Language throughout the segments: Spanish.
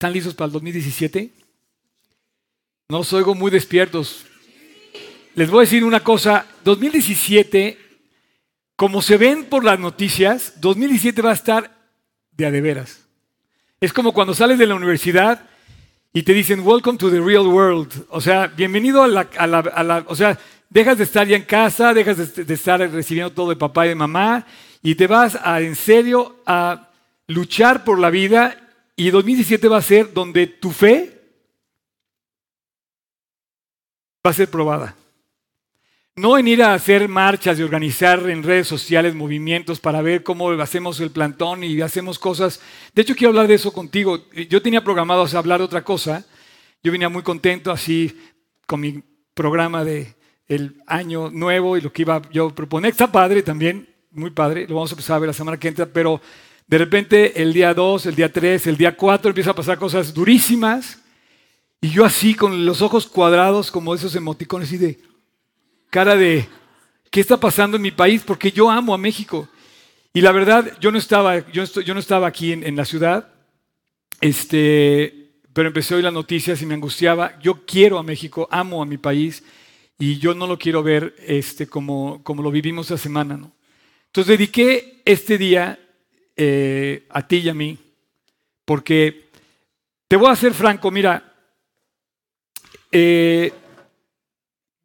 ¿Están listos para el 2017? No oigo muy despiertos. Les voy a decir una cosa, 2017, como se ven por las noticias, 2017 va a estar de a de veras. Es como cuando sales de la universidad y te dicen, welcome to the real world. O sea, bienvenido a la, o sea, dejas de estar ya en casa, dejas de, estar recibiendo todo de papá y de mamá y te vas en serio a luchar por la vida y 2017 va a ser donde tu fe va a ser probada. No en ir a hacer marchas y organizar en redes sociales movimientos para ver cómo hacemos el plantón y hacemos cosas. De hecho, quiero hablar de eso contigo. Yo tenía programado hablar de otra cosa. Yo venía muy contento así con mi programa de el año nuevo y lo que iba yo a proponer. Está padre también, muy padre. Lo vamos a empezar a ver la semana que entra, pero de repente el día 2, el día 3, el día 4 empiezan a pasar cosas durísimas. Y yo así con los ojos cuadrados como esos emoticones y de cara de, ¿qué está pasando en mi país? Porque yo amo a México. Y la verdad, yo no estaba, yo, yo no estaba aquí en, la ciudad, este, pero empecé a oír las noticias y me angustiaba. Yo quiero a México, amo a mi país y yo no lo quiero ver este, como, como lo vivimos esa semana. ¿no? Entonces dediqué este día eh, a ti y a mí, porque te voy a ser franco, mira, eh,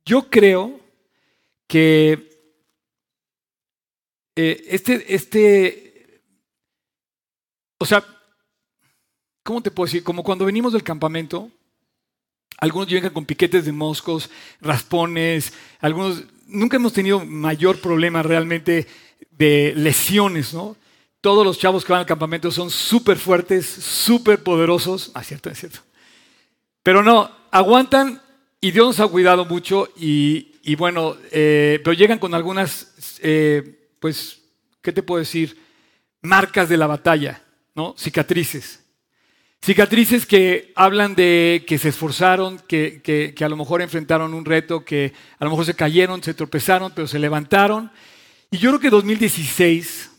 yo creo que eh, este, este, o sea, ¿cómo te puedo decir? Como cuando venimos del campamento, algunos llegan con piquetes de moscos, raspones, algunos, nunca hemos tenido mayor problema realmente de lesiones, ¿no? Todos los chavos que van al campamento son súper fuertes, súper poderosos. Ah, cierto, es cierto. Pero no, aguantan y Dios nos ha cuidado mucho y, bueno, eh, pero llegan con algunas, eh, pues, ¿qué te puedo decir? Marcas de la batalla, ¿no? Cicatrices. Cicatrices que hablan de que se esforzaron, que, que, que, a lo mejor enfrentaron un reto, que a lo mejor se cayeron, se tropezaron, pero se levantaron. Y yo creo que 2016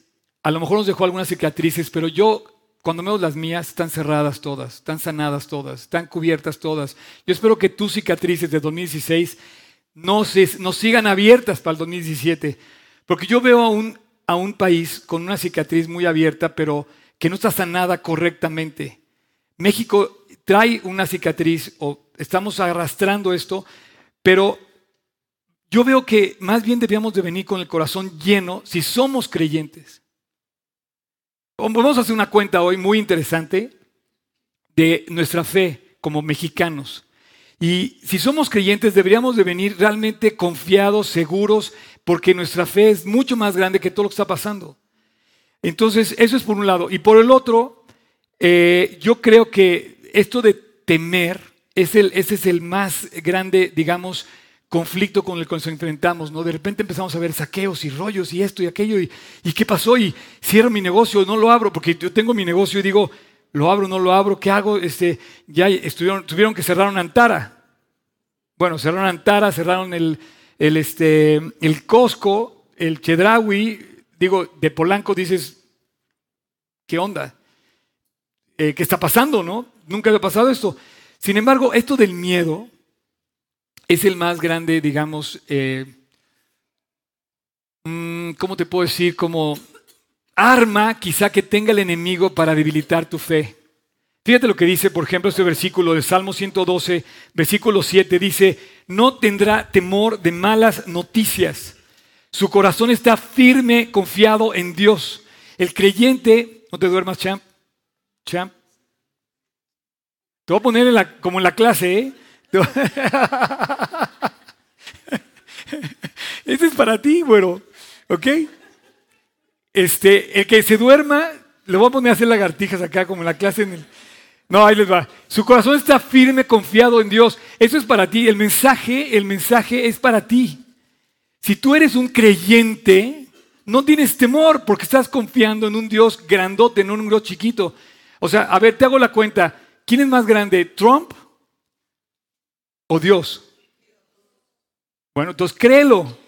a lo mejor nos dejó algunas cicatrices, pero yo cuando veo las mías están cerradas todas, están sanadas todas, están cubiertas todas. Yo espero que tus cicatrices de 2016 no, sigan abiertas para el 2017. Porque yo veo a un, a un país con una cicatriz muy abierta, pero que no está sanada correctamente. México trae una cicatriz o estamos arrastrando esto, pero yo veo que más bien debíamos de venir con el corazón lleno si somos creyentes. Vamos a hacer una cuenta hoy muy interesante de nuestra fe como mexicanos. Y si somos creyentes deberíamos de venir realmente confiados, seguros, porque nuestra fe es mucho más grande que todo lo que está pasando. Entonces, eso es por un lado. Y por el otro, eh, yo creo que esto de temer, es ese es el más grande, digamos, conflicto con el que nos enfrentamos, ¿no? De repente empezamos a ver saqueos y rollos y esto y aquello, y, y qué pasó, y cierro mi negocio, no lo abro, porque yo tengo mi negocio y digo, ¿Lo abro, no lo abro? ¿Qué hago? Este, ya estuvieron, tuvieron que cerrar Antara. Bueno, cerraron Antara, cerraron el, el, este, el Costco, el Chedraui. Digo, de Polanco dices, ¿qué onda? Eh, ¿Qué está pasando, no? Nunca había pasado esto. Sin embargo, esto del miedo es el más grande, digamos, eh, mm, ¿cómo te puedo decir? Como arma quizá que tenga el enemigo para debilitar tu fe. Fíjate lo que dice, por ejemplo, este versículo de Salmo 112, versículo 7, dice, no tendrá temor de malas noticias. Su corazón está firme, confiado en Dios. El creyente, no te duermas, champ, champ. Te voy a poner como en la clase, ¿eh? Este es para ti, bueno, ¿ok? Este, el que se duerma, le voy a poner a hacer lagartijas acá, como en la clase en el... No, ahí les va. Su corazón está firme, confiado en Dios. Eso es para ti. El mensaje, el mensaje es para ti. Si tú eres un creyente, no tienes temor porque estás confiando en un Dios grandote, no en un Dios chiquito. O sea, a ver, te hago la cuenta. ¿Quién es más grande, Trump o Dios? Bueno, entonces créelo.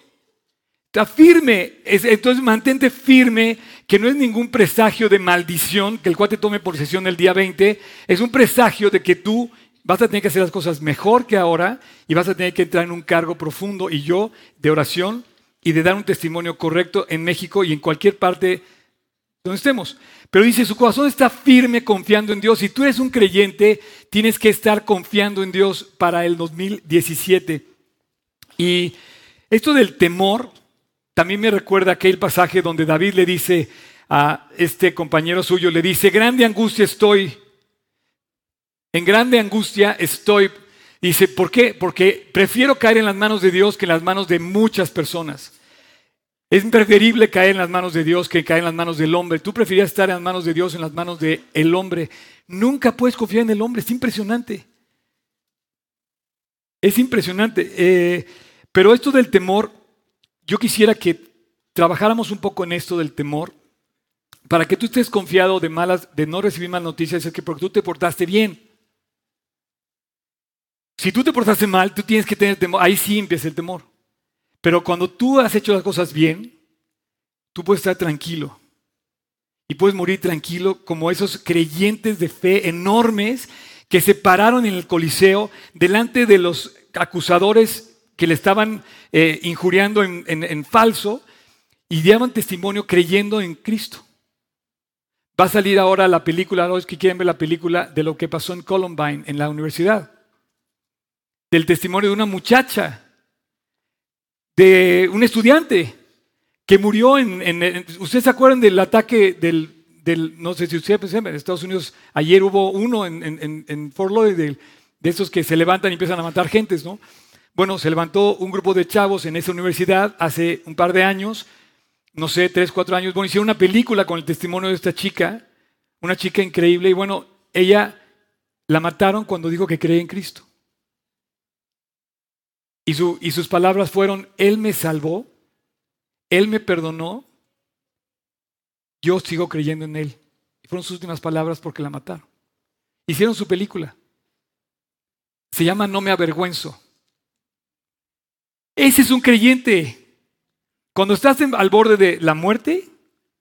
Está firme. entonces mantente firme, que no es ningún presagio de maldición que el cual te tome posesión el día 20. Es un presagio de que tú vas a tener que hacer las cosas mejor que ahora y vas a tener que entrar en un cargo profundo y yo de oración y de dar un testimonio correcto en México y en cualquier parte donde estemos. Pero dice, su corazón está firme confiando en Dios. Si tú eres un creyente, tienes que estar confiando en Dios para el 2017. Y esto del temor también me recuerda aquel pasaje donde David le dice a este compañero suyo, le dice, grande angustia estoy, en grande angustia estoy. Dice, ¿por qué? Porque prefiero caer en las manos de Dios que en las manos de muchas personas. Es preferible caer en las manos de Dios que caer en las manos del hombre. Tú preferías estar en las manos de Dios en las manos del el hombre. Nunca puedes confiar en el hombre, es impresionante. Es impresionante. Eh, pero esto del temor, yo quisiera que trabajáramos un poco en esto del temor, para que tú estés confiado de malas, de no recibir malas noticias, es que porque tú te portaste bien. Si tú te portaste mal, tú tienes que tener temor. Ahí sí empieza el temor. Pero cuando tú has hecho las cosas bien, tú puedes estar tranquilo. Y puedes morir tranquilo como esos creyentes de fe enormes que se pararon en el Coliseo delante de los acusadores que le estaban eh, injuriando en, falso y daban testimonio creyendo en Cristo. Va a salir ahora la película, los que quieren ver la película de lo que pasó en Columbine, en la universidad. Del testimonio de una muchacha, de un estudiante que murió en... ¿Ustedes se acuerdan del ataque del, del, no sé si ustedes en Estados Unidos ayer hubo uno en, en, en Fort Lauderdale, de esos que se levantan y empiezan a matar gentes, ¿no? Bueno, se levantó un grupo de chavos en esa universidad hace un par de años, no sé, tres, cuatro años. Bueno, hicieron una película con el testimonio de esta chica, una chica increíble, y bueno, ella la mataron cuando dijo que creía en Cristo. Y, sus palabras fueron, Él me salvó, Él me perdonó, yo sigo creyendo en Él. Y fueron sus últimas palabras porque la mataron. Hicieron su película. Se llama No me avergüenzo. Ese es un creyente. Cuando estás al borde de la muerte,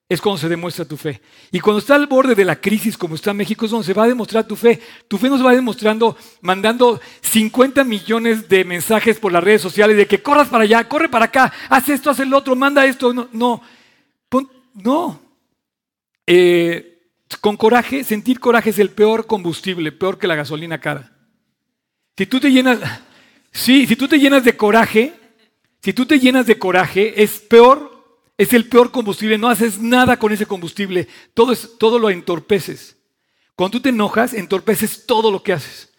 es cuando se demuestra tu fe. Y cuando está al borde de la crisis, como está México, es donde se va a demostrar tu fe. Tu fe nos va demostrando, mandando 50 millones de mensajes por las redes sociales de que corras para allá, corre para acá, haz esto, haz el otro, manda esto. No, no. no. Eh, con coraje, sentir coraje es el peor combustible, peor que la gasolina cara. Si tú te llenas, sí, si tú te llenas de coraje, si tú te llenas de coraje, es peor, es el peor combustible, no haces nada con ese combustible, todo, es, todo lo entorpeces. Cuando tú te enojas, entorpeces todo lo que haces.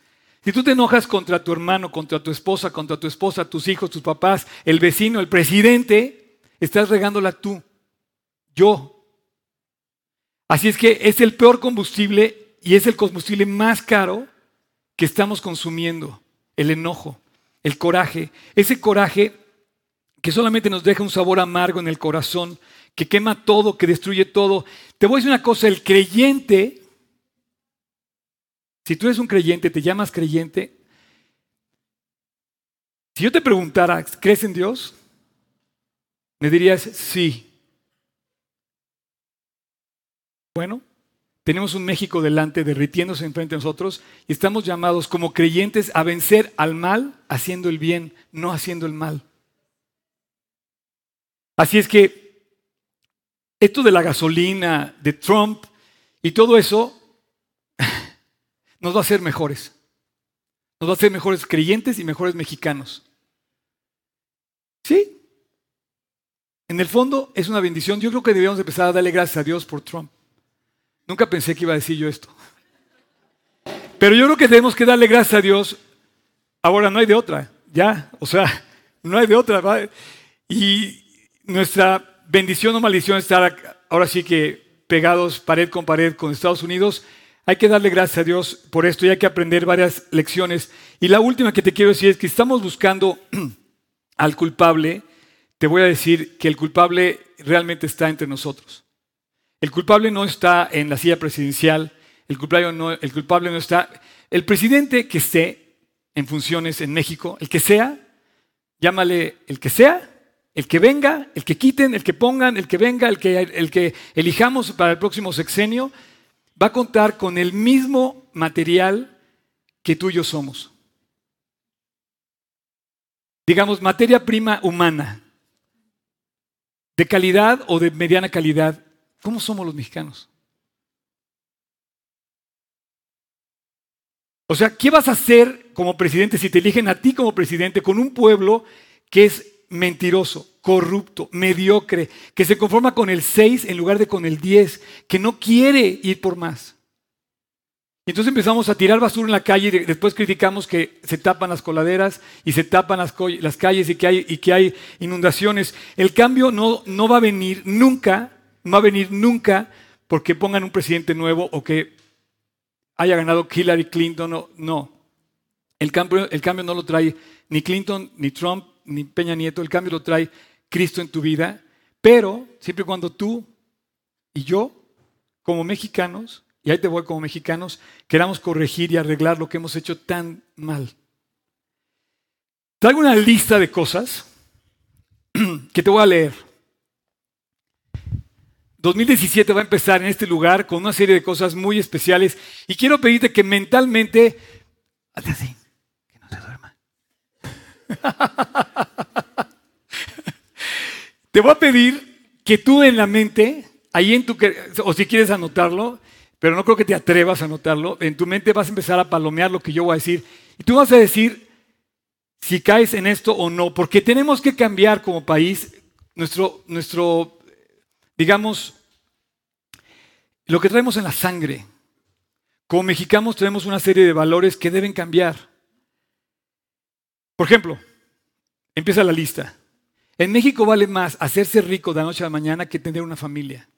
Si tú te enojas contra tu hermano, contra tu esposa, contra tu esposa, tus hijos, tus papás, el vecino, el presidente, estás regándola tú, yo. Así es que es el peor combustible y es el combustible más caro que estamos consumiendo, el enojo, el coraje. Ese coraje que solamente nos deja un sabor amargo en el corazón, que quema todo, que destruye todo. Te voy a decir una cosa, el creyente, si tú eres un creyente, te llamas creyente, si yo te preguntara, ¿crees en Dios? Me dirías, sí. Bueno, tenemos un México delante derritiéndose enfrente de nosotros y estamos llamados como creyentes a vencer al mal haciendo el bien, no haciendo el mal. Así es que esto de la gasolina, de Trump y todo eso nos va a hacer mejores. Nos va a hacer mejores creyentes y mejores mexicanos. ¿Sí? En el fondo es una bendición. Yo creo que debíamos empezar a darle gracias a Dios por Trump. Nunca pensé que iba a decir yo esto. Pero yo creo que tenemos que darle gracias a Dios. Ahora no hay de otra, ya. O sea, no hay de otra. Y, nuestra bendición o maldición estar ahora sí que pegados pared con pared con Estados Unidos. Hay que darle gracias a Dios por esto y hay que aprender varias lecciones. Y la última que te quiero decir es que estamos buscando al culpable. Te voy a decir que el culpable realmente está entre nosotros. El culpable no está en la silla presidencial, el culpable no, el culpable no está. El presidente que esté en funciones en México, el que sea, llámale el que sea, El que venga, el que quiten, el que pongan, el que venga, el que, el que elijamos para el próximo sexenio, va a contar con el mismo material que tú y yo somos. Digamos, materia prima humana, de calidad o de mediana calidad. ¿Cómo somos los mexicanos? O sea, ¿qué vas a hacer como presidente si te eligen a ti como presidente con un pueblo que es mentiroso, corrupto, mediocre, que se conforma con el 6 en lugar de con el 10, que no quiere ir por más. Y entonces empezamos a tirar basura en la calle y después criticamos que se tapan las coladeras y se tapan las, calles y que, hay, y que hay inundaciones. El cambio no, no va a venir nunca, no va a venir nunca porque pongan un presidente nuevo o que haya ganado Hillary Clinton. No, no. El, cambio, el cambio no lo trae ni Clinton, ni Trump, ni Peña Nieto, el cambio lo trae Cristo en tu vida, pero siempre y cuando tú y yo, como mexicanos, y ahí te voy como mexicanos, queramos corregir y arreglar lo que hemos hecho tan mal. Traigo una lista de cosas que te voy a leer. 2017 va a empezar en este lugar con una serie de cosas muy especiales y quiero pedirte que mentalmente, así, Te voy a pedir que tú en la mente, ahí en tu, o si quieres anotarlo, pero no creo que te atrevas a anotarlo, en tu mente vas a empezar a palomear lo que yo voy a decir. Y tú vas a decir si caes en esto o no, porque tenemos que cambiar como país nuestro, nuestro digamos, lo que traemos en la sangre. Como mexicanos tenemos una serie de valores que deben cambiar. Por ejemplo, empieza la lista. En México vale más hacerse rico de la noche a la mañana que tener una familia.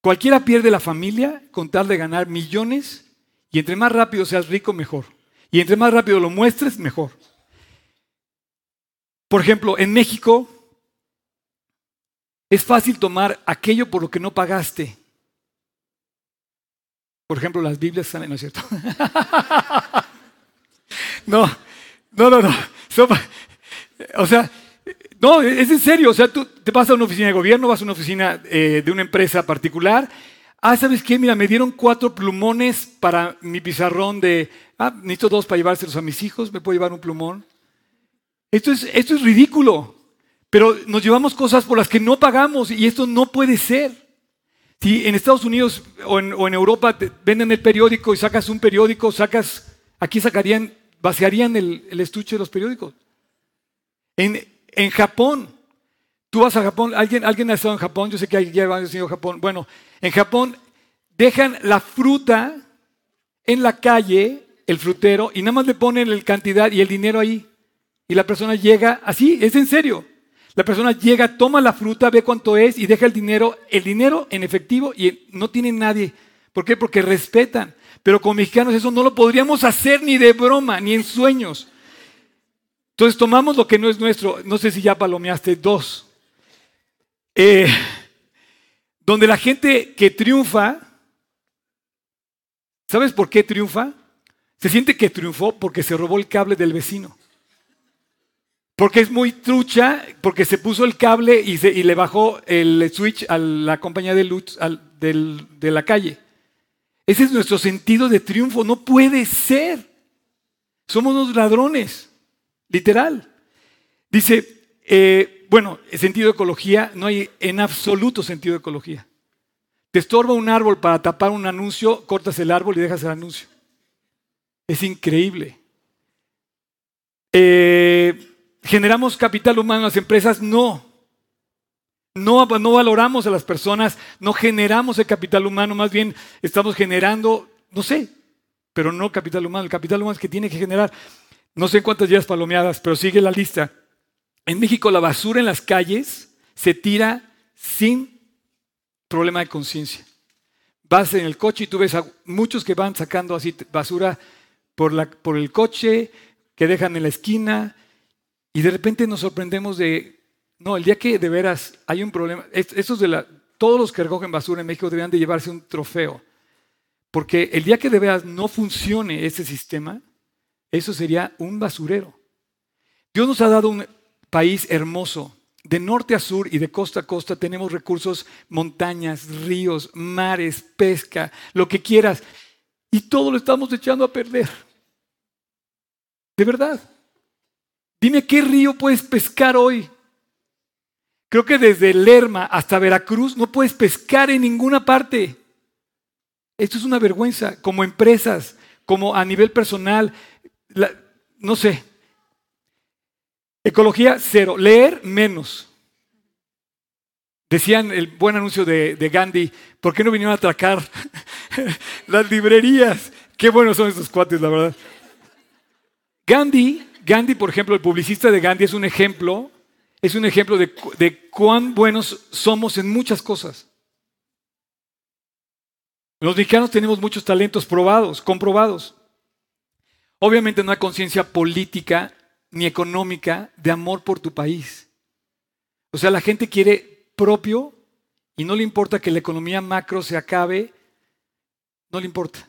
Cualquiera pierde la familia con tal de ganar millones y entre más rápido seas rico, mejor. Y entre más rápido lo muestres, mejor. Por ejemplo, en México es fácil tomar aquello por lo que no pagaste. Por ejemplo, las Biblias salen, ¿no es cierto? no, no, no, no. O sea, no, es en serio. O sea, tú te vas a una oficina de gobierno, vas a una oficina eh, de una empresa particular. Ah, ¿sabes qué? Mira, me dieron cuatro plumones para mi pizarrón de, ah, necesito dos para llevárselos a mis hijos, ¿me puedo llevar un plumón? Esto es, esto es ridículo, pero nos llevamos cosas por las que no pagamos y esto no puede ser. Si en Estados Unidos o en, Europa venden el periódico y sacas un periódico, sacas, aquí sacarían vaciarían el, estuche de los periódicos. En, en, Japón, tú vas a Japón, ¿alguien, alguien ha estado en Japón, yo sé que alguien ha estado en Japón. Bueno, en Japón dejan la fruta en la calle, el frutero, y nada más le ponen la cantidad y el dinero ahí. Y la persona llega, así, es en serio. La persona llega, toma la fruta, ve cuánto es y deja el dinero, el dinero en efectivo y no tiene nadie. ¿Por qué? Porque respetan. Pero como mexicanos eso no lo podríamos hacer ni de broma, ni en sueños. Entonces tomamos lo que no es nuestro. No sé si ya palomeaste dos. Eh, donde la gente que triunfa, ¿sabes por qué triunfa? Se siente que triunfó porque se robó el cable del vecino. Porque es muy trucha, porque se puso el cable y, le bajó el switch a la compañía de luz de la calle. Ese es nuestro sentido de triunfo. No puede ser. Somos unos ladrones, literal. Dice, eh, bueno, sentido de ecología, no hay en absoluto sentido de ecología. Te estorba un árbol para tapar un anuncio, cortas el árbol y dejas el anuncio. Es increíble. Eh, ¿Generamos capital humano en las empresas? No. No, valoramos a las personas, no generamos el capital humano, más bien estamos generando, no sé, pero no capital humano. El capital humano es que tiene que generar, no sé cuántas días palomeadas, pero sigue la lista. En México la basura en las calles se tira sin problema de conciencia. Vas en el coche y tú ves a muchos que van sacando así basura por el coche, que dejan en la esquina, y de repente nos sorprendemos de no, el día que de veras hay un problema, estos de la, todos los que recogen basura en México deberían de llevarse un trofeo. Porque el día que de veras no funcione ese sistema, eso sería un basurero. Dios nos ha dado un país hermoso. De norte a sur y de costa a costa tenemos recursos, montañas, ríos, mares, pesca, lo que quieras. Y todo lo estamos echando a perder. De verdad. Dime qué río puedes pescar hoy. Creo que desde Lerma hasta Veracruz no puedes pescar en ninguna parte. Esto es una vergüenza, como empresas, como a nivel personal, no sé. Ecología cero, leer menos. Decían el buen anuncio de, de Gandhi, ¿por qué no vinieron a atracar las librerías? Qué buenos son estos cuates, la verdad. Gandhi, Gandhi, por ejemplo, el publicista de Gandhi es un ejemplo, es un ejemplo de, de cuán buenos somos en muchas cosas. Los mexicanos tenemos muchos talentos probados, comprobados. Obviamente no hay conciencia política ni económica de amor por tu país. O sea, la gente quiere propio y no le importa que la economía macro se acabe, no le importa.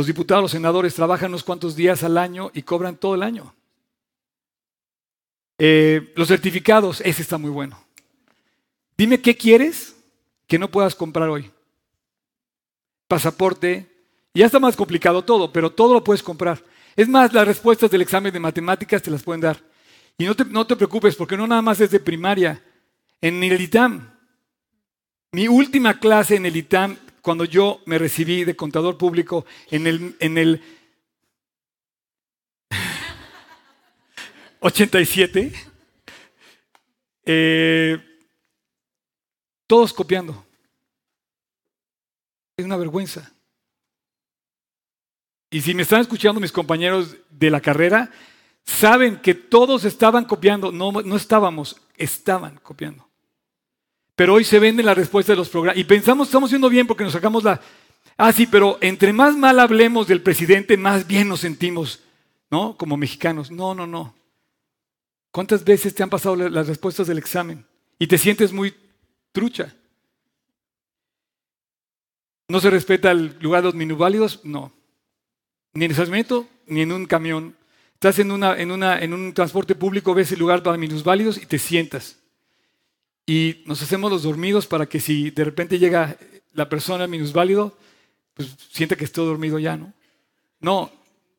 Los diputados, los senadores trabajan unos cuantos días al año y cobran todo el año. Eh, los certificados, ese está muy bueno. Dime qué quieres que no puedas comprar hoy. Pasaporte, ya está más complicado todo, pero todo lo puedes comprar. Es más, las respuestas del examen de matemáticas te las pueden dar. Y no te, no te preocupes, porque no nada más es de primaria. En el ITAM, mi última clase en el ITAM, cuando yo me recibí de contador público en el, en el 87, eh, todos copiando. Es una vergüenza. Y si me están escuchando mis compañeros de la carrera, saben que todos estaban copiando. No, no estábamos, estaban copiando. Pero hoy se venden las respuestas de los programas. Y pensamos, estamos haciendo bien porque nos sacamos la... Ah, sí, pero entre más mal hablemos del presidente, más bien nos sentimos, ¿no? Como mexicanos. No, no, no. ¿Cuántas veces te han pasado las respuestas del examen y te sientes muy trucha? ¿No se respeta el lugar de los minusválidos? No ni en estacionamiento, ni en un camión. Estás en, una, en, una, en un transporte público, ves el lugar para minusválidos y te sientas. Y nos hacemos los dormidos para que si de repente llega la persona minusválido, pues sienta que estoy dormido ya, ¿no? No,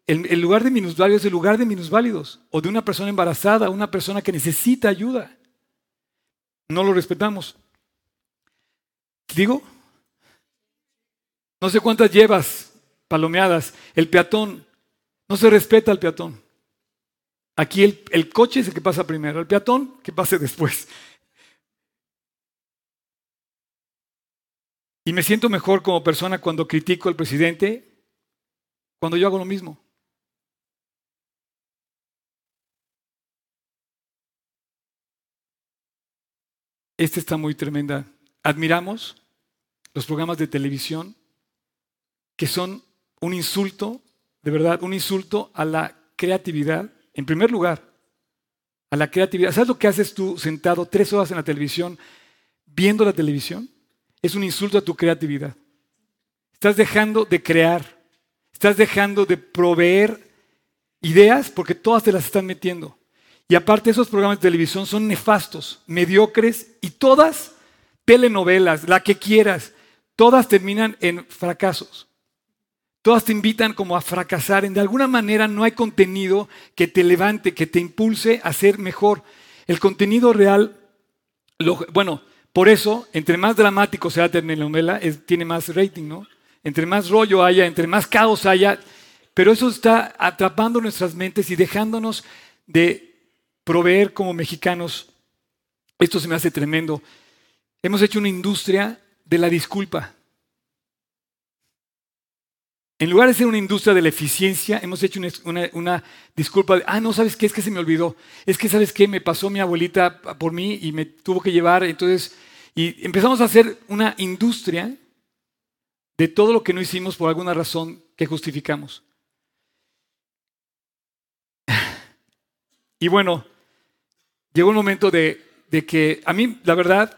el, lugar de minusválidos es el lugar de minusválidos, o de una persona embarazada, una persona que necesita ayuda. No lo respetamos. ¿Digo? No sé cuántas llevas palomeadas. El peatón, no se respeta al peatón. Aquí el coche es el que pasa primero, el peatón que pase después. Y me siento mejor como persona cuando critico al presidente, cuando yo hago lo mismo. Esta está muy tremenda. Admiramos los programas de televisión que son un insulto, de verdad, un insulto a la creatividad, en primer lugar, a la creatividad. ¿Sabes lo que haces tú sentado tres horas en la televisión viendo la televisión? Es un insulto a tu creatividad. Estás dejando de crear, estás dejando de proveer ideas porque todas te las están metiendo. Y aparte esos programas de televisión son nefastos, mediocres y todas telenovelas, la que quieras, todas terminan en fracasos. Todas te invitan como a fracasar. De alguna manera no hay contenido que te levante, que te impulse a ser mejor. El contenido real, bueno, por eso, entre más dramático sea la telenovela, tiene más rating, ¿no? Entre más rollo haya, entre más caos haya, pero eso está atrapando nuestras mentes y dejándonos de proveer como mexicanos. Esto se me hace tremendo. Hemos hecho una industria de la disculpa. En lugar de ser una industria de la eficiencia, hemos hecho una, disculpa de, ah, no, ¿sabes qué? Es que se me olvidó. Es que, ¿sabes qué? Me pasó mi abuelita por mí y me tuvo que llevar. Entonces, y empezamos a hacer una industria de todo lo que no hicimos por alguna razón que justificamos. Y bueno, llegó un momento de, de que a mí, la verdad,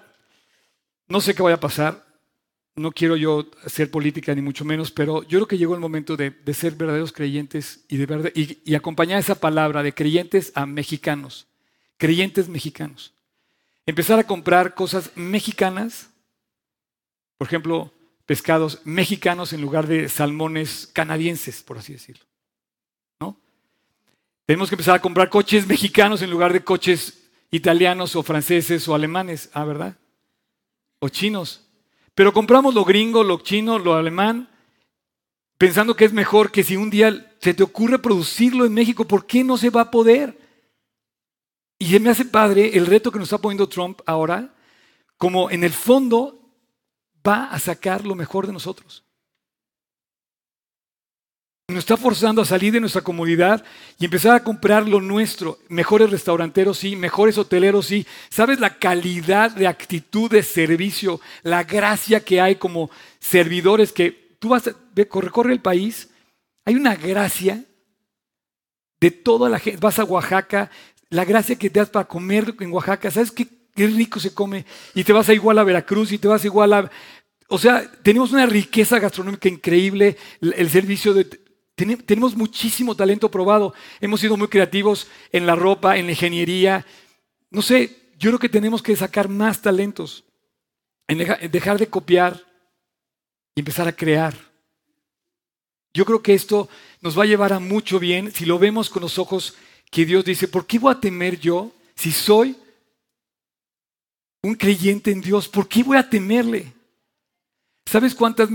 no sé qué vaya a pasar. No quiero yo hacer política ni mucho menos, pero yo creo que llegó el momento de, ser verdaderos creyentes y, de y, acompañar esa palabra de creyentes a mexicanos, creyentes mexicanos. Empezar a comprar cosas mexicanas, por ejemplo, pescados mexicanos en lugar de salmones canadienses, por así decirlo. ¿no? Tenemos que empezar a comprar coches mexicanos en lugar de coches italianos o franceses o alemanes, ah, ¿verdad? O chinos. Pero compramos lo gringo, lo chino, lo alemán, pensando que es mejor que si un día se te ocurre producirlo en México, ¿por qué no se va a poder? Y se me hace padre el reto que nos está poniendo Trump ahora, como en el fondo va a sacar lo mejor de nosotros. Nos está forzando a salir de nuestra comodidad y empezar a comprar lo nuestro. Mejores restauranteros, sí, mejores hoteleros, sí. ¿Sabes la calidad de actitud de servicio, la gracia que hay como servidores que tú vas a recorre el país? Hay una gracia de toda la gente. Vas a Oaxaca, la gracia que te das para comer en Oaxaca. ¿Sabes qué, qué rico se come? Y te vas a igual a Veracruz y te vas igual a... O sea, tenemos una riqueza gastronómica increíble, el servicio de tenemos muchísimo talento probado. Hemos sido muy creativos en la ropa, en la ingeniería. No sé, yo creo que tenemos que sacar más talentos, en dejar de copiar y empezar a crear. Yo creo que esto nos va a llevar a mucho bien si lo vemos con los ojos que Dios dice, ¿por qué voy a temer yo si soy un creyente en Dios? ¿Por qué voy a temerle? ¿Sabes cuántas,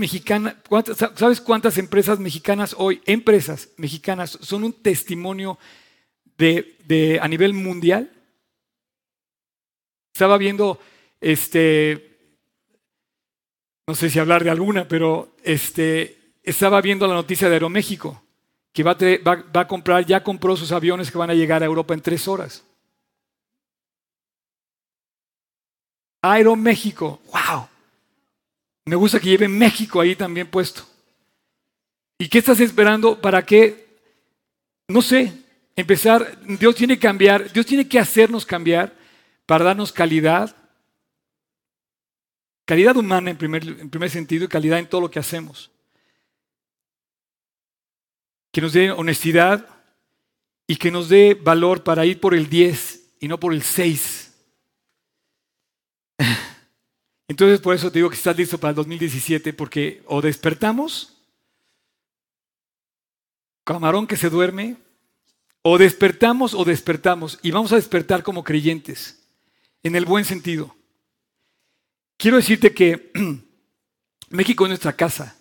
¿Sabes cuántas empresas mexicanas hoy, empresas mexicanas, son un testimonio de, a nivel mundial? Estaba viendo, este, no sé si hablar de alguna, pero este, estaba viendo la noticia de Aeroméxico, que va a comprar, ya compró sus aviones que van a llegar a Europa en tres horas. Aeroméxico, wow. Me gusta que lleve México ahí también puesto. ¿Y qué estás esperando para que, no sé, empezar? Dios tiene que cambiar, Dios tiene que hacernos cambiar para darnos calidad. Calidad humana en primer, en primer sentido y calidad en todo lo que hacemos. Que nos dé honestidad y que nos dé valor para ir por el 10 y no por el 6. Entonces por eso te digo que estás listo para el 2017 porque o despertamos, camarón que se duerme, o despertamos o despertamos y vamos a despertar como creyentes, en el buen sentido. Quiero decirte que México es nuestra casa,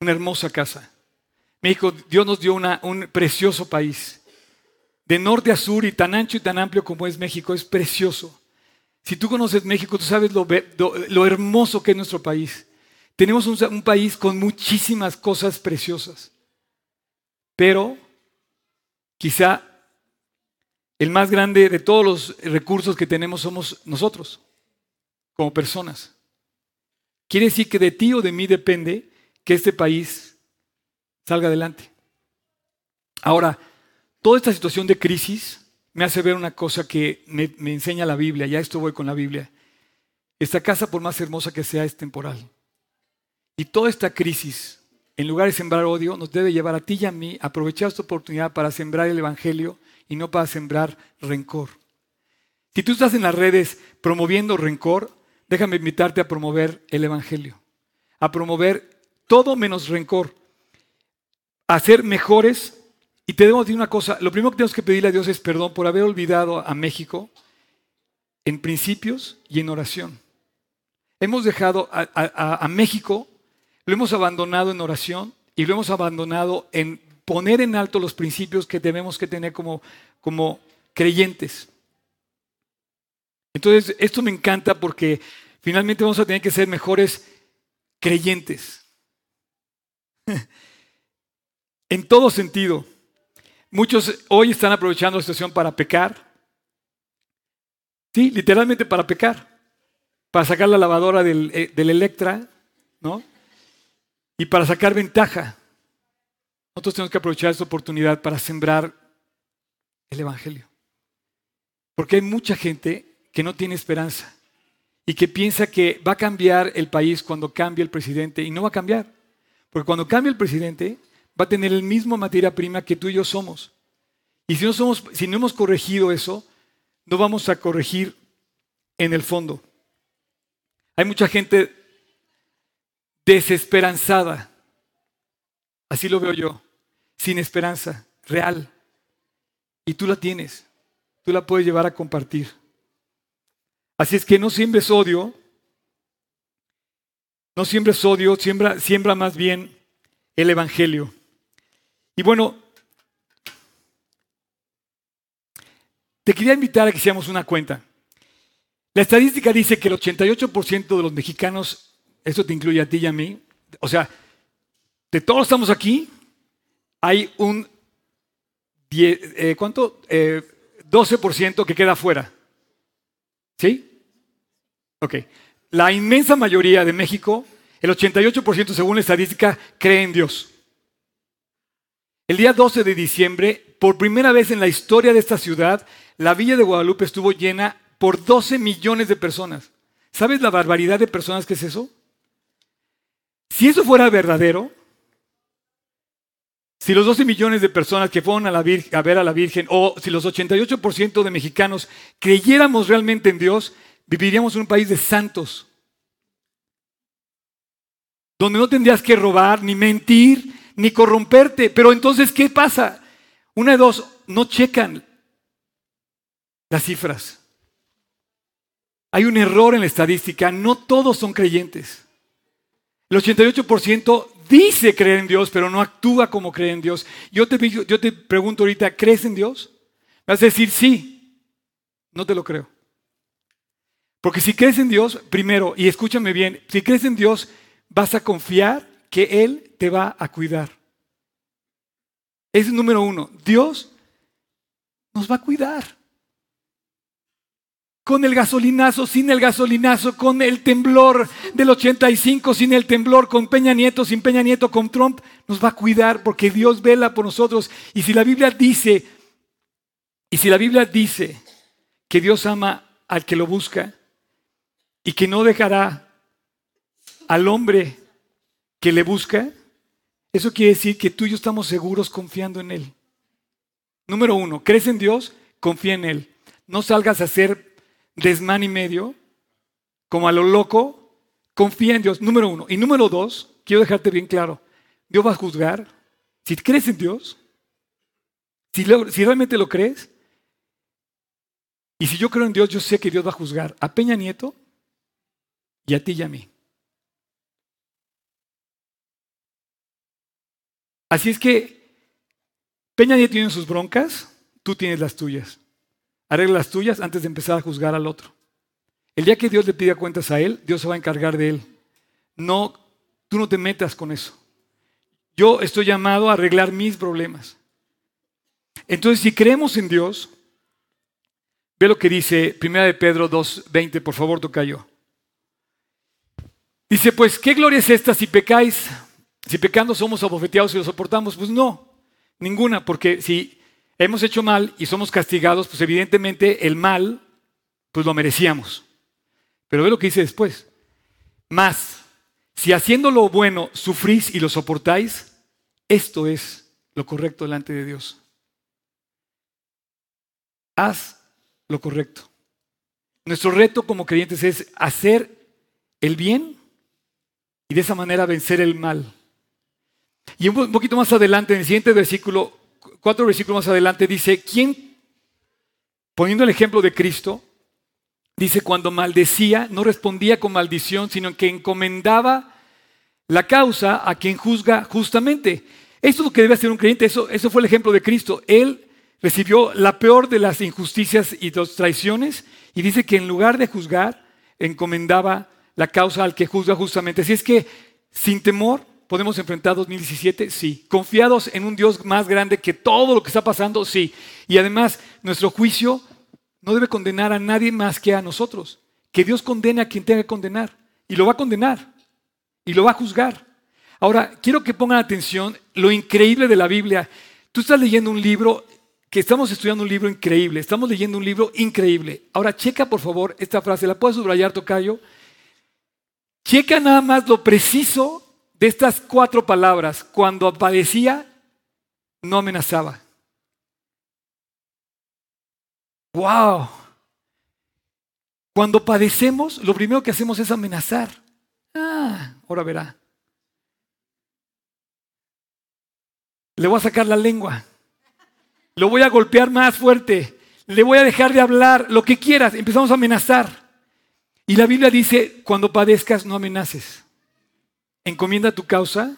una hermosa casa. México, Dios nos dio un precioso país. De norte a sur y tan ancho y tan amplio como es México, es precioso. Si tú conoces México, tú sabes lo, hermoso que es nuestro país. Tenemos un, país con muchísimas cosas preciosas. Pero quizá el más grande de todos los recursos que tenemos somos nosotros, como personas. Quiere decir que de ti o de mí depende que este país salga adelante. Ahora, toda esta situación de crisis me hace ver una cosa que me, enseña la Biblia, ya esto voy con la Biblia. Esta casa, por más hermosa que sea, es temporal. Y toda esta crisis, en lugar de sembrar odio, nos debe llevar a ti y a mí a aprovechar esta oportunidad para sembrar el Evangelio y no para sembrar rencor. Si tú estás en las redes promoviendo rencor, déjame invitarte a promover el Evangelio, a promover todo menos rencor, a ser mejores y debo decir una cosa, lo primero que tenemos que pedirle a Dios es perdón por haber olvidado a México en principios y en oración. Hemos dejado a, México, lo hemos abandonado en oración y lo hemos abandonado en poner en alto los principios que tenemos que tener como, como creyentes. Entonces, esto me encanta porque finalmente vamos a tener que ser mejores creyentes. en todo sentido. Muchos hoy están aprovechando la situación para pecar. Sí, literalmente para pecar. Para sacar la lavadora del, eh, del Electra, ¿no? Y para sacar ventaja. Nosotros tenemos que aprovechar esta oportunidad para sembrar el Evangelio. Porque hay mucha gente que no tiene esperanza y que piensa que va a cambiar el país cuando cambie el presidente y no va a cambiar. Porque cuando cambie el presidente va a tener el mismo materia prima que tú y yo somos. Y si no, somos, si no hemos corregido eso, no vamos a corregir en el fondo. Hay mucha gente desesperanzada, así lo veo yo, sin esperanza, real. Y tú la tienes, tú la puedes llevar a compartir. Así es que no siembres odio, no siembres odio, siembra, siembra más bien el Evangelio. Y bueno, te quería invitar a que hiciéramos una cuenta. La estadística dice que el 88% de los mexicanos, eso te incluye a ti y a mí, o sea, de todos estamos aquí, hay un eh, ¿cuánto? 12% eh, que queda fuera. ¿Sí? Ok. La inmensa mayoría de México, el 88% según la estadística, cree en Dios. El día 12 de diciembre, por primera vez en la historia de esta ciudad, la Villa de Guadalupe estuvo llena por 12 millones de personas. ¿Sabes la barbaridad de personas que es eso? Si eso fuera verdadero, si los 12 millones de personas que fueron a, a ver a la Virgen, o si los 88% de mexicanos creyéramos realmente en Dios, viviríamos en un país de santos, donde no tendrías que robar, ni mentir, ni corromperte. Pero entonces, ¿qué pasa? Una de dos, no checan las cifras. Hay un error en la estadística, no todos son creyentes. El 88% dice creer en Dios, pero no actúa como cree en Dios. Yo te, yo te pregunto ahorita, ¿crees en Dios? Me vas a decir sí. No te lo creo. Porque si crees en Dios, primero, y escúchame bien, si crees en Dios, vas a confiar que Él te va a cuidar. Es número uno. Dios nos va a cuidar con el gasolinazo, sin el gasolinazo, con el temblor del 85, sin el temblor, con Peña Nieto, sin Peña Nieto, con Trump, nos va a cuidar porque Dios vela por nosotros. Y si la Biblia dice, y si la Biblia dice que Dios ama al que lo busca y que no dejará al hombre que le busca, eso quiere decir que tú y yo estamos seguros confiando en Él. Número uno, ¿crees en Dios? Confía en Él. No salgas a hacer desmán y medio, como a lo loco, confía en Dios, número uno. Y número dos, quiero dejarte bien claro, Dios va a juzgar. Si crees en Dios, si, si realmente lo crees, y si yo creo en Dios, yo sé que Dios va a juzgar a Peña Nieto y a ti y a mí. Así es que Peña Nieto tiene sus broncas, tú tienes las tuyas. Arregla las tuyas antes de empezar a juzgar al otro. El día que Dios le pida cuentas a él, Dios se va a encargar de él. No, tú no te metas con eso. Yo estoy llamado a arreglar mis problemas. Entonces, si creemos en Dios, ve lo que dice 1 de Pedro 2:20, por favor, toca yo. Dice, pues, ¿qué gloria es esta si pecáis? Si pecando somos abofeteados y lo soportamos. Pues no, ninguna, porque si hemos hecho mal y somos castigados, pues evidentemente el mal, pues lo merecíamos. Pero ve lo que dice después. Más, si haciendo lo bueno sufrís y lo soportáis, esto es lo correcto delante de Dios. Haz lo correcto. Nuestro reto como creyentes es hacer el bien y de esa manera vencer el mal. Y un poquito más adelante, en el siguiente versículo, cuatro versículos más adelante, dice, ¿quién, poniendo el ejemplo de Cristo, dice, cuando maldecía, no respondía con maldición, sino que encomendaba la causa a quien juzga justamente. Esto es lo que debe hacer un creyente, eso, eso fue el ejemplo de Cristo. Él recibió la peor de las injusticias y las traiciones y dice que en lugar de juzgar, encomendaba la causa al que juzga justamente. Así es que, sin temor, ¿Podemos enfrentar 2017? Sí. ¿Confiados en un Dios más grande que todo lo que está pasando? Sí. Y además, nuestro juicio no debe condenar a nadie más que a nosotros. Que Dios condene a quien tenga que condenar. Y lo va a condenar. Y lo va a juzgar. Ahora, quiero que pongan atención lo increíble de la Biblia. Tú estás leyendo un libro que estamos estudiando un libro increíble, estamos leyendo un libro increíble. Ahora checa por favor esta frase, ¿la puedes subrayar, Tocayo? Checa nada más lo preciso de estas cuatro palabras. Cuando aparecía, no amenazaba. ¡Wow! Cuando padecemos, lo primero que hacemos es amenazar. Ah, ahora verá. Le voy a sacar la lengua. Lo voy a golpear más fuerte. Le voy a dejar de hablar. Lo que quieras. Empezamos a amenazar. Y la Biblia dice, cuando padezcas, no amenaces. Encomienda tu causa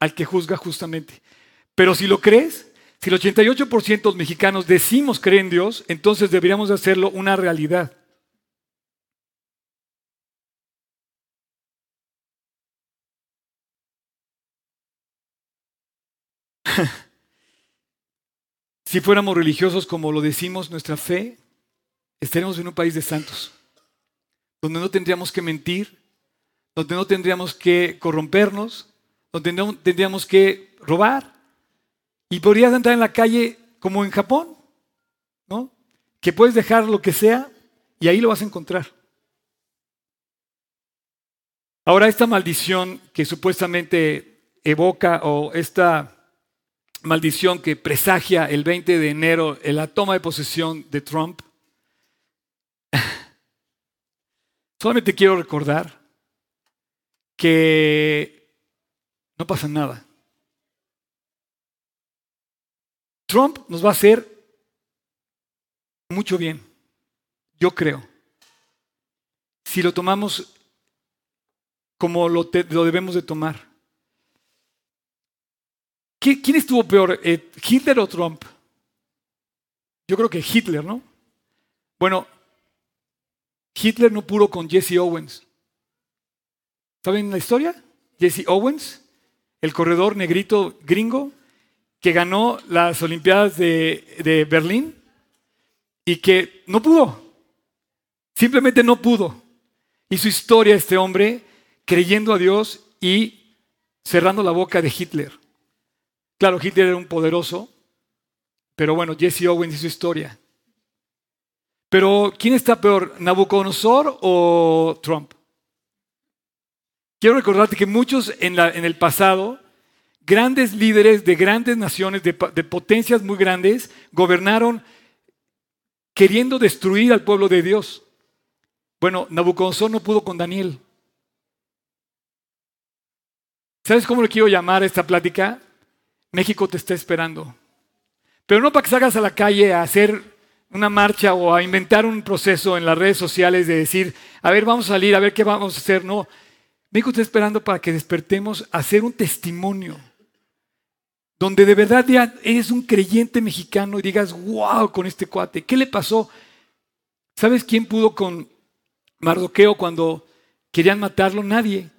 al que juzga justamente. Pero si lo crees, si el 88% de los mexicanos decimos creer en Dios, entonces deberíamos hacerlo una realidad. si fuéramos religiosos como lo decimos, nuestra fe, estaríamos en un país de santos, donde no tendríamos que mentir, donde no tendríamos que corrompernos, donde no tendríamos que robar. Y podrías andar en la calle como en Japón, ¿no? Que puedes dejar lo que sea y ahí lo vas a encontrar. Ahora, esta maldición que supuestamente evoca o esta maldición que presagia el 20 de enero en la toma de posesión de Trump, solamente quiero recordar que no pasa nada. Trump nos va a hacer mucho bien, yo creo, si lo tomamos como lo, debemos de tomar. ¿Quién estuvo peor, eh, Hitler o Trump? Yo creo que Hitler, ¿no? Bueno, Hitler no pudo con Jesse Owens. ¿Saben la historia? Jesse Owens, el corredor negrito gringo que ganó las Olimpiadas de, Berlín y que no pudo. Simplemente no pudo. Y su historia, este hombre, creyendo a Dios y cerrando la boca de Hitler. Claro, Hitler era un poderoso, pero bueno, Jesse Owens y su historia. Pero, ¿quién está peor, Nabucodonosor o Trump? Quiero recordarte que muchos en, el pasado, grandes líderes de grandes naciones, de, de potencias muy grandes, gobernaron queriendo destruir al pueblo de Dios. Bueno, Nabucodonosor no pudo con Daniel. ¿Sabes cómo le quiero llamar a esta plática? México te está esperando. Pero no para que salgas a la calle a hacer una marcha o a inventar un proceso en las redes sociales de decir, a ver, vamos a salir, a ver qué vamos a hacer. No, México está esperando para que despertemos a hacer un testimonio donde de verdad ya eres un creyente mexicano y digas, wow, con este cuate, ¿qué le pasó? ¿Sabes quién pudo con Mardoqueo cuando querían matarlo? Nadie.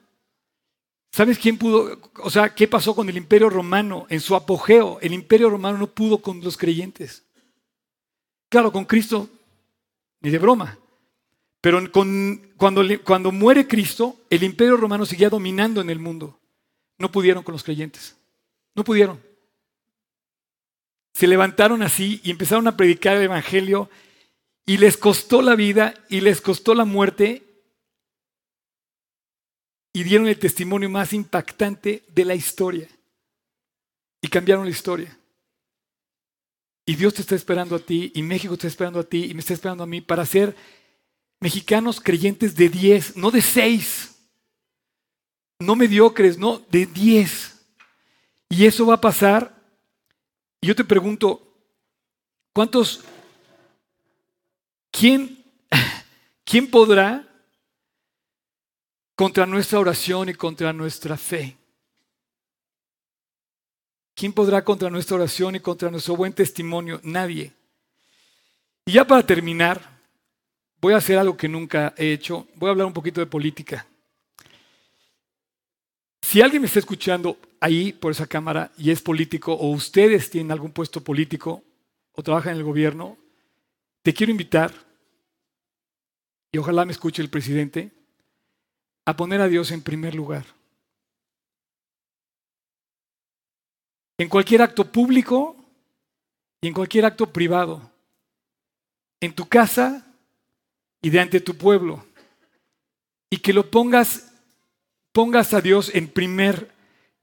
¿Sabes quién pudo? O sea, ¿qué pasó con el imperio romano en su apogeo? El imperio romano no pudo con los creyentes. Claro, con Cristo, ni de broma. Pero cuando, cuando muere Cristo, el imperio romano seguía dominando en el mundo. No pudieron con los creyentes. No pudieron. Se levantaron así y empezaron a predicar el Evangelio y les costó la vida y les costó la muerte y dieron el testimonio más impactante de la historia. Y cambiaron la historia. Y Dios te está esperando a ti, y México te está esperando a ti, y me está esperando a mí para ser mexicanos creyentes de 10, no de 6, no mediocres, no, de 10. Y eso va a pasar. Y yo te pregunto, ¿cuántos, quién, quién podrá contra nuestra oración y contra nuestra fe? ¿Quién podrá contra nuestra oración y contra nuestro buen testimonio? Nadie. Y ya para terminar, voy a hacer algo que nunca he hecho. Voy a hablar un poquito de política. Si alguien me está escuchando ahí por esa cámara y es político, o ustedes tienen algún puesto político o trabajan en el gobierno, te quiero invitar, y ojalá me escuche el presidente, a poner a Dios en primer lugar. En cualquier acto público y en cualquier acto privado, en tu casa y de ante tu pueblo, y que lo pongas, pongas a Dios en primer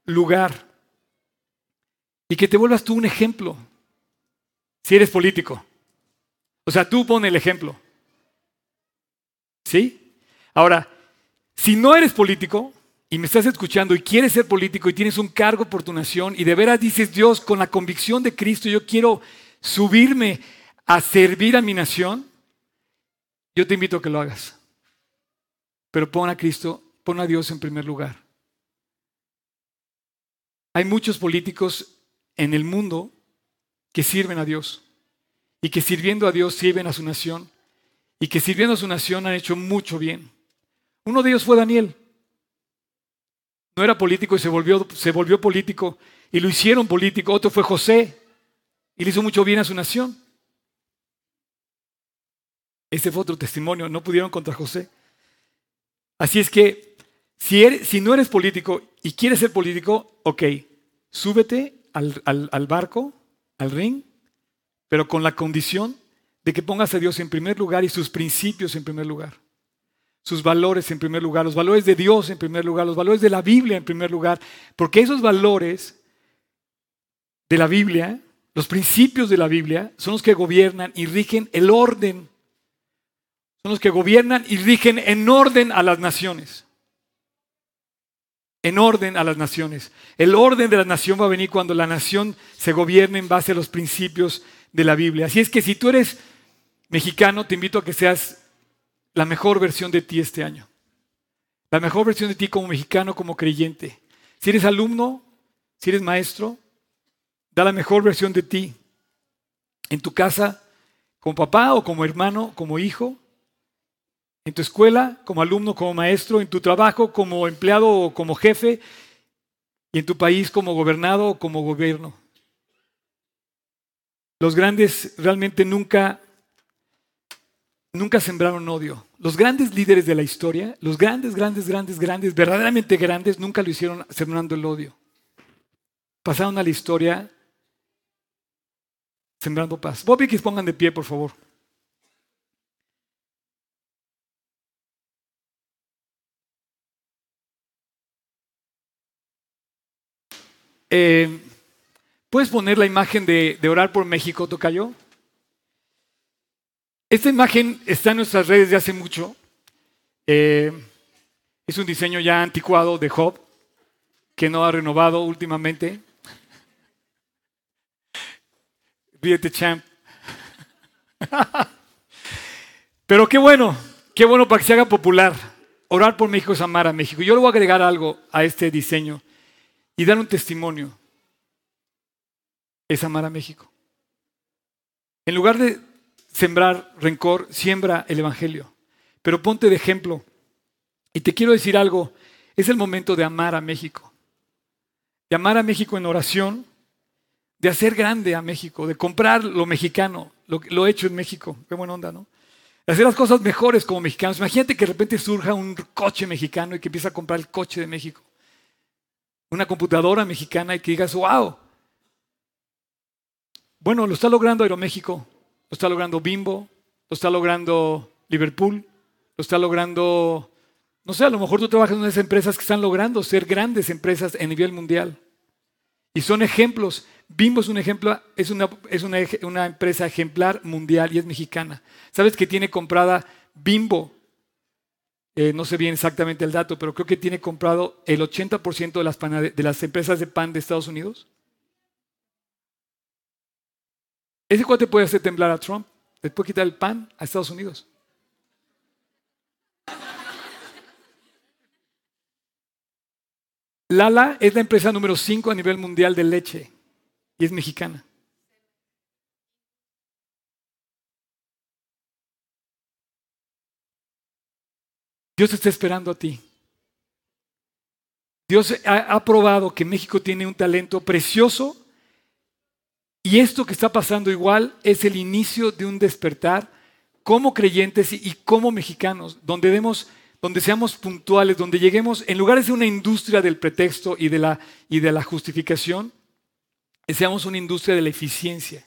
lugar, y que te vuelvas tú un ejemplo, si eres político. O sea, tú pon el ejemplo. ¿Sí? Ahora, si no eres político y me estás escuchando y quieres ser político y tienes un cargo por tu nación y de veras dices, Dios, con la convicción de Cristo, yo quiero subirme a servir a mi nación, yo te invito a que lo hagas. Pero pon a Cristo, pon a Dios en primer lugar. Hay muchos políticos en el mundo que sirven a Dios y que sirviendo a Dios sirven a su nación y que sirviendo a su nación han hecho mucho bien. Uno de ellos fue Daniel. No era político y se volvió, se volvió político y lo hicieron político. Otro fue José y le hizo mucho bien a su nación. Ese fue otro testimonio, no pudieron contra José. Así es que si, si no eres político y quieres ser político, ok, súbete al, al barco, al ring, pero con la condición de que pongas a Dios en primer lugar y sus principios en primer lugar. Sus valores en primer lugar, los valores de Dios en primer lugar, los valores de la Biblia en primer lugar, porque esos valores de la Biblia, los principios de la Biblia, son los que gobiernan y rigen el orden. Son los que gobiernan y rigen en orden a las naciones. En orden a las naciones. El orden de la nación va a venir cuando la nación se gobierne en base a los principios de la Biblia. Así es que si tú eres mexicano, te invito a que seas la mejor versión de ti este año. La mejor versión de ti como mexicano, como creyente. Si eres alumno, si eres maestro, da la mejor versión de ti en tu casa, como papá o como hermano, como hijo, en tu escuela, como alumno, como maestro, en tu trabajo, como empleado o como jefe, y en tu país como gobernado o como gobierno. Los grandes realmente nunca nunca sembraron odio. Los grandes líderes de la historia, los grandes, grandes, grandes, grandes, verdaderamente grandes, nunca lo hicieron sembrando el odio. Pasaron a la historia sembrando paz. Bobby, que pongan de pie, por favor. Eh, ¿Puedes poner la imagen de, orar por México, Tocayo? Esta imagen está en nuestras redes de hace mucho. Eh, es un diseño ya anticuado de Job, que no ha renovado últimamente. Ríete, champ. Pero qué bueno, qué bueno para que se haga popular. Orar por México es amar a México. Yo le voy a agregar algo a este diseño y dar un testimonio. Es amar a México. En lugar de sembrar rencor, siembra el Evangelio. Pero ponte de ejemplo. Y te quiero decir algo, es el momento de amar a México. De amar a México en oración, de hacer grande a México, de comprar lo mexicano, lo, hecho en México. Qué buena onda, ¿no? De hacer las cosas mejores como mexicanos. Imagínate que de repente surja un coche mexicano y que empieza a comprar el coche de México. Una computadora mexicana y que digas, wow. Bueno, lo está logrando Aeroméxico lo está logrando Bimbo, lo está logrando Liverpool, lo está logrando, no sé, a lo mejor tú trabajas en unas empresas que están logrando ser grandes empresas a nivel mundial. Y son ejemplos. Bimbo es un ejemplo, es una, es una, empresa ejemplar mundial y es mexicana. ¿Sabes que tiene comprada Bimbo? Eh, no sé bien exactamente el dato, pero creo que tiene comprado el 80% de las, de las empresas de pan de Estados Unidos. Ese cuate puede hacer temblar a Trump. Puede quitar el pan a Estados Unidos. Lala es la empresa número 5 a nivel mundial de leche y es mexicana. Dios está esperando a ti. Dios ha, ha probado que México tiene un talento precioso y esto que está pasando igual es el inicio de un despertar como creyentes y como mexicanos, donde demos, donde seamos puntuales, donde lleguemos, en lugar de una industria del pretexto y de la, y de la justificación, seamos una industria de la eficiencia.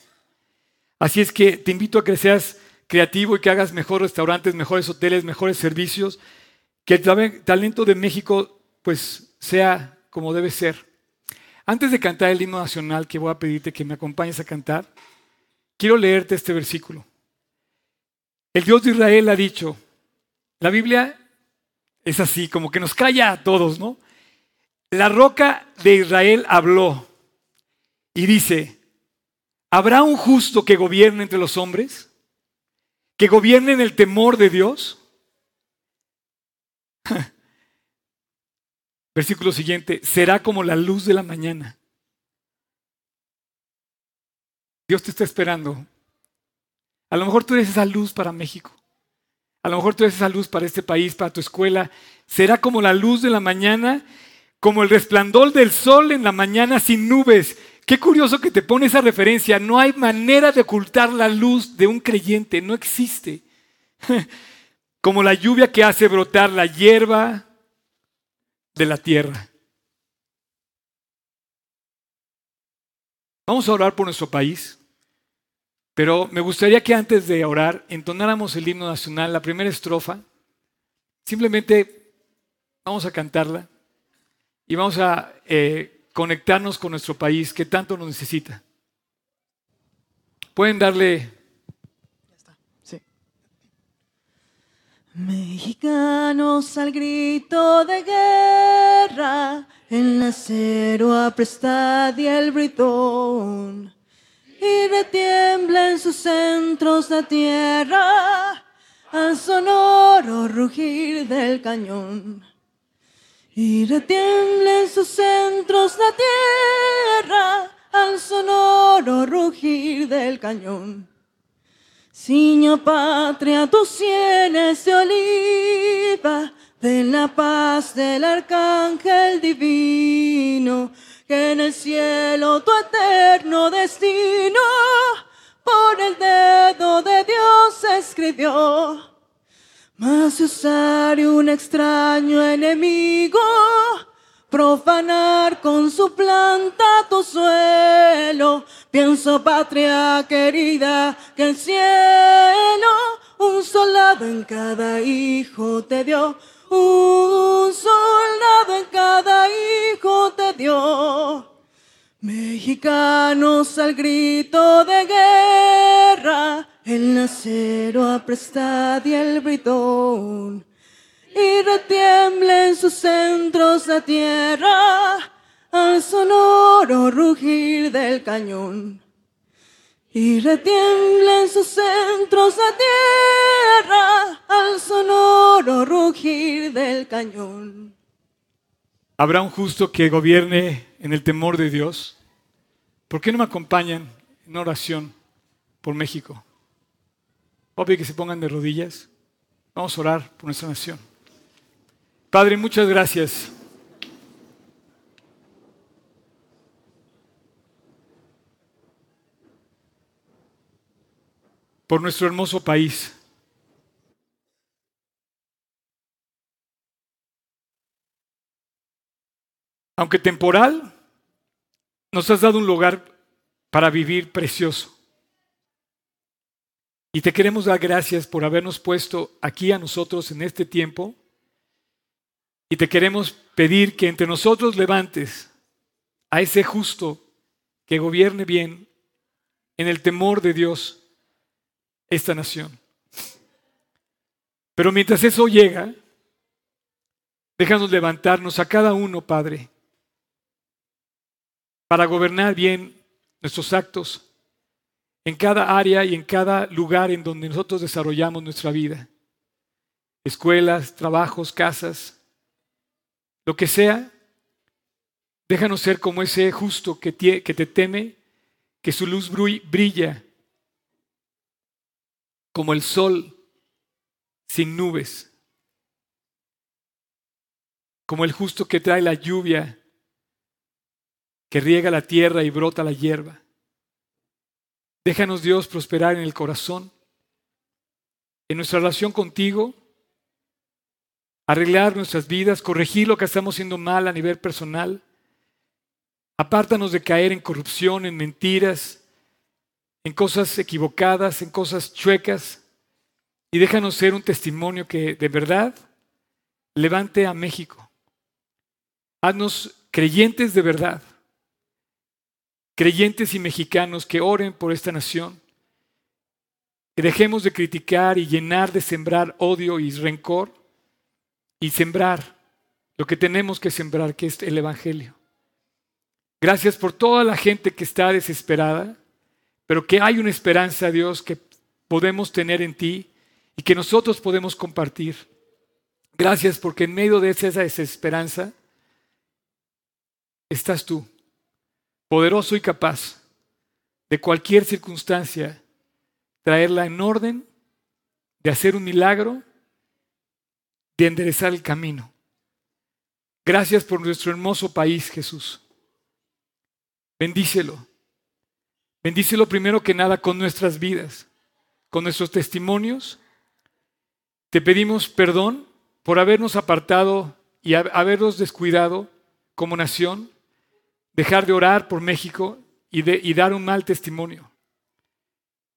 Así es que te invito a que seas creativo y que hagas mejores restaurantes, mejores hoteles, mejores servicios, que el talento de México pues sea como debe ser. Antes de cantar el himno nacional que voy a pedirte que me acompañes a cantar, quiero leerte este versículo. El Dios de Israel ha dicho, la Biblia es así, como que nos calla a todos, ¿no? La roca de Israel habló y dice, ¿habrá un justo que gobierne entre los hombres? ¿Que gobierne en el temor de Dios? Versículo siguiente, será como la luz de la mañana. Dios te está esperando. A lo mejor tú eres esa luz para México. A lo mejor tú eres esa luz para este país, para tu escuela. Será como la luz de la mañana, como el resplandor del sol en la mañana sin nubes. Qué curioso que te pone esa referencia. No hay manera de ocultar la luz de un creyente. No existe. Como la lluvia que hace brotar la hierba de la tierra. Vamos a orar por nuestro país, pero me gustaría que antes de orar entonáramos el himno nacional, la primera estrofa. Simplemente vamos a cantarla y vamos a eh, conectarnos con nuestro país que tanto nos necesita. Pueden darle Mexicanos al grito de guerra, el acero apresta y el britón, y retiembla en sus centros la tierra al sonoro rugir del cañón. Y retiembla en sus centros la tierra al sonoro rugir del cañón. Ciño patria, tus sienes de oliva, de la paz del arcángel divino, que en el cielo tu eterno destino por el dedo de Dios escribió. Mas usar un extraño enemigo profanar con su planta tu suelo. Pienso, patria querida, que el cielo un soldado en cada hijo te dio. Un soldado en cada hijo te dio. Mexicanos al grito de guerra, el acero aprestad y el britón y retiemble en sus centros la tierra al sonoro rugir del cañón. Y retiemble en sus centros la tierra al sonoro rugir del cañón. ¿Habrá un justo que gobierne en el temor de Dios? ¿Por qué no me acompañan en oración por México? Obvio que se pongan de rodillas. Vamos a orar por nuestra nación. Padre, muchas gracias. por nuestro hermoso país. Aunque temporal, nos has dado un lugar para vivir precioso. Y te queremos dar gracias por habernos puesto aquí a nosotros en este tiempo y te queremos pedir que entre nosotros levantes a ese justo que gobierne bien en el temor de Dios esta nación. Pero mientras eso llega, déjanos levantarnos a cada uno, Padre, para gobernar bien nuestros actos en cada área y en cada lugar en donde nosotros desarrollamos nuestra vida. Escuelas, trabajos, casas, lo que sea, déjanos ser como ese justo que te, que te teme, que su luz brilla como el sol sin nubes, como el justo que trae la lluvia, que riega la tierra y brota la hierba. Déjanos Dios prosperar en el corazón, en nuestra relación contigo arreglar nuestras vidas, corregir lo que estamos haciendo mal a nivel personal. Apártanos de caer en corrupción, en mentiras, en cosas equivocadas, en cosas chuecas, y déjanos ser un testimonio que de verdad levante a México. Haznos creyentes de verdad, creyentes y mexicanos que oren por esta nación, que dejemos de criticar y llenar de sembrar odio y rencor y sembrar lo que tenemos que sembrar, que es el Evangelio. Gracias por toda la gente que está desesperada, pero que hay una esperanza, Dios, que podemos tener en ti y que nosotros podemos compartir. Gracias porque en medio de esa desesperanza estás tú, poderoso y capaz de cualquier circunstancia, traerla en orden, de hacer un milagro, de enderezar el camino. Gracias por nuestro hermoso país, Jesús. Bendícelo. Bendícelo primero que nada con nuestras vidas, con nuestros testimonios. Te pedimos perdón por habernos apartado y habernos descuidado como nación, dejar de orar por México y, dar un mal testimonio.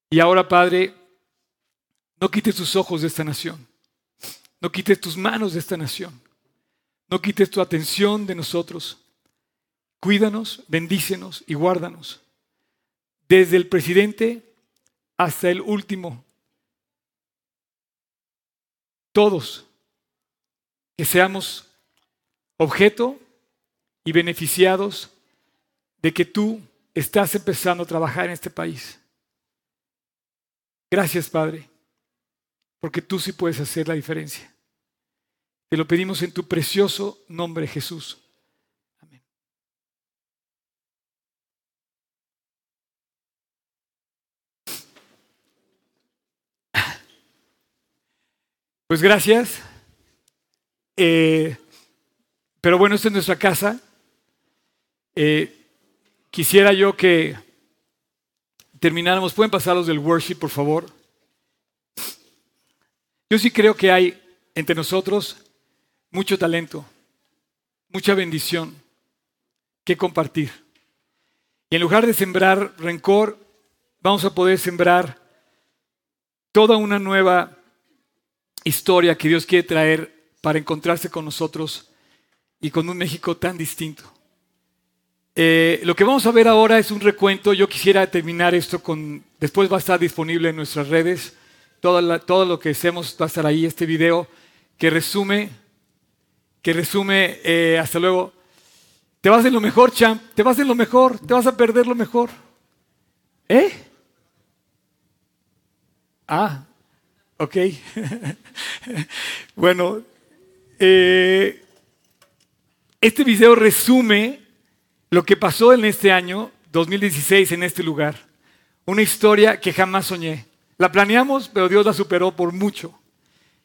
Y ahora, Padre, no quites tus ojos de esta nación, no quites tus manos de esta nación. No quites tu atención de nosotros. Cuídanos, bendícenos y guárdanos. Desde el presidente hasta el último. Todos. Que seamos objeto y beneficiados de que tú estás empezando a trabajar en este país. Gracias, Padre, porque tú sí puedes hacer la diferencia. Te lo pedimos en tu precioso nombre, Jesús. Amén. Pues gracias. Eh, pero bueno, esta es nuestra casa. Eh, quisiera yo que termináramos. ¿Pueden pasar los del worship, por favor? Yo sí creo que hay entre nosotros mucho talento, mucha bendición que compartir. Y en lugar de sembrar rencor, vamos a poder sembrar toda una nueva historia que Dios quiere traer para encontrarse con nosotros y con un México tan distinto. Eh, lo que vamos a ver ahora es un recuento. Yo quisiera terminar esto con, después va a estar disponible en nuestras redes, todo, todo lo que hacemos va a estar ahí, este video que resume que resume, eh, hasta luego, te vas en lo mejor, champ, te vas en lo mejor, te vas a perder lo mejor. ¿Eh? Ah, ok. bueno, eh, este video resume lo que pasó en este año 2016 en este lugar. Una historia que jamás soñé. La planeamos, pero Dios la superó por mucho.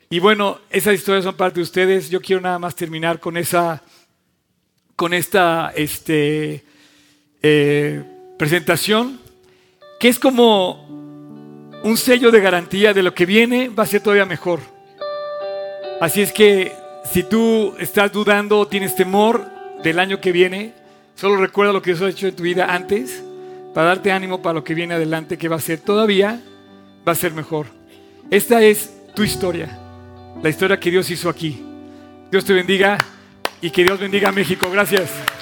Y bueno, esas historias son parte de ustedes. Yo quiero nada más terminar con esa, con esta este, eh, presentación, que es como un sello de garantía de lo que viene va a ser todavía mejor. Así es que si tú estás dudando, tienes temor del año que viene, solo recuerda lo que Dios ha hecho en tu vida antes para darte ánimo para lo que viene adelante, que va a ser todavía, va a ser mejor. Esta es tu historia la historia que Dios hizo aquí. Dios te bendiga y que Dios bendiga a México. Gracias.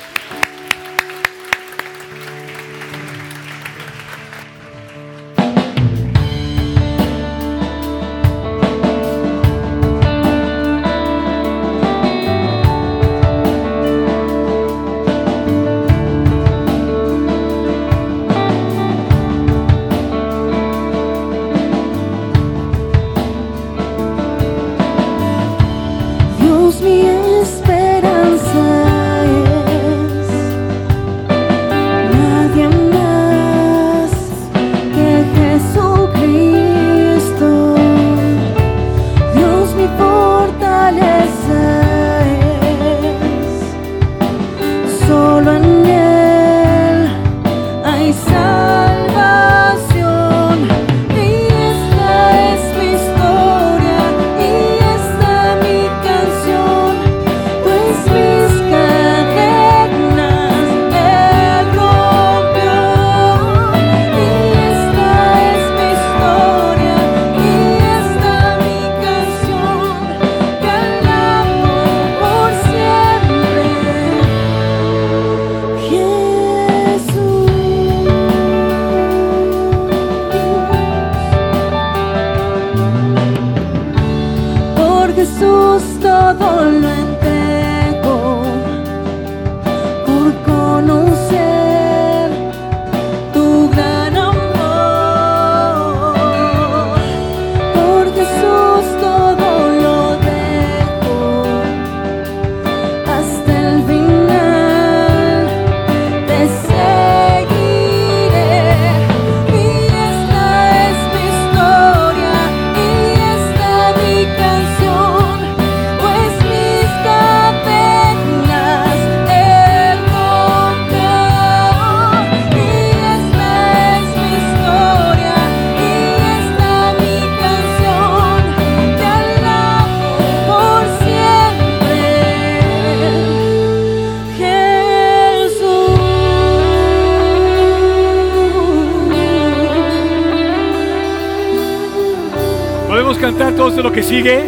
Cantar todo lo que sigue.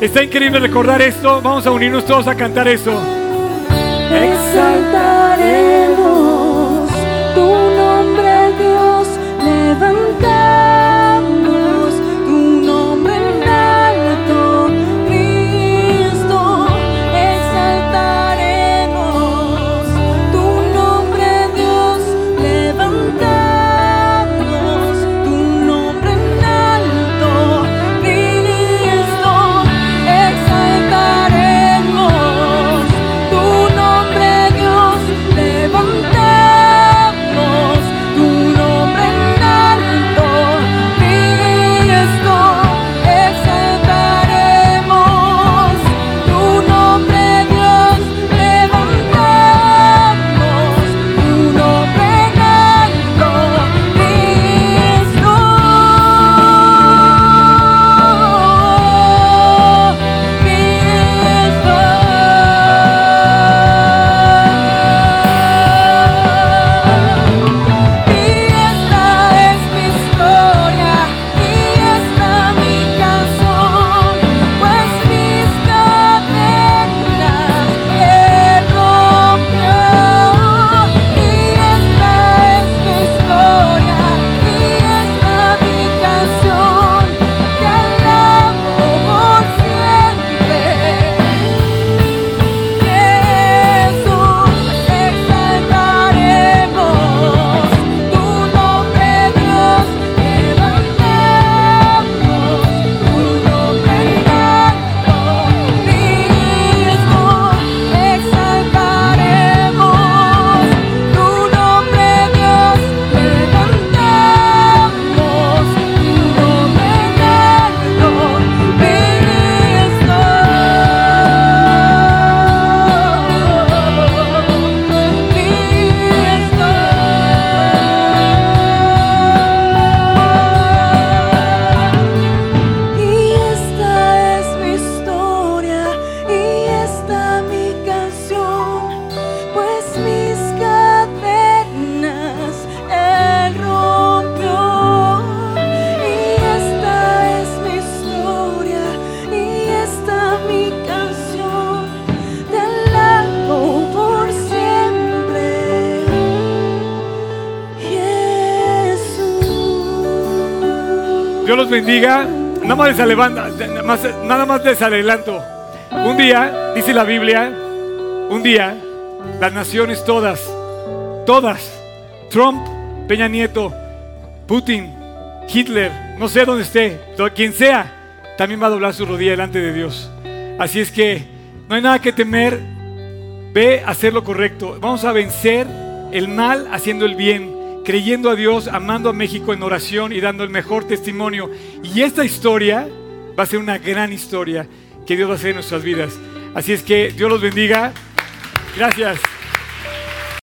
Está increíble recordar esto. Vamos a unirnos todos a cantar eso. Exaltaremos tu nombre, Dios. Levantamos bendiga. Nada más les nada nada adelanto. Un día, dice la Biblia, un día, las naciones todas, todas, Trump, Peña Nieto, Putin, Hitler, no sé dónde esté, quien sea, también va a doblar su rodilla delante de Dios. Así es que no hay nada que temer, ve a hacer lo correcto. Vamos a vencer el mal haciendo el bien, creyendo a Dios, amando a México en oración y dando el mejor testimonio. Y esta historia va a ser una gran historia que Dios va a hacer en nuestras vidas. Así es que Dios los bendiga. Gracias.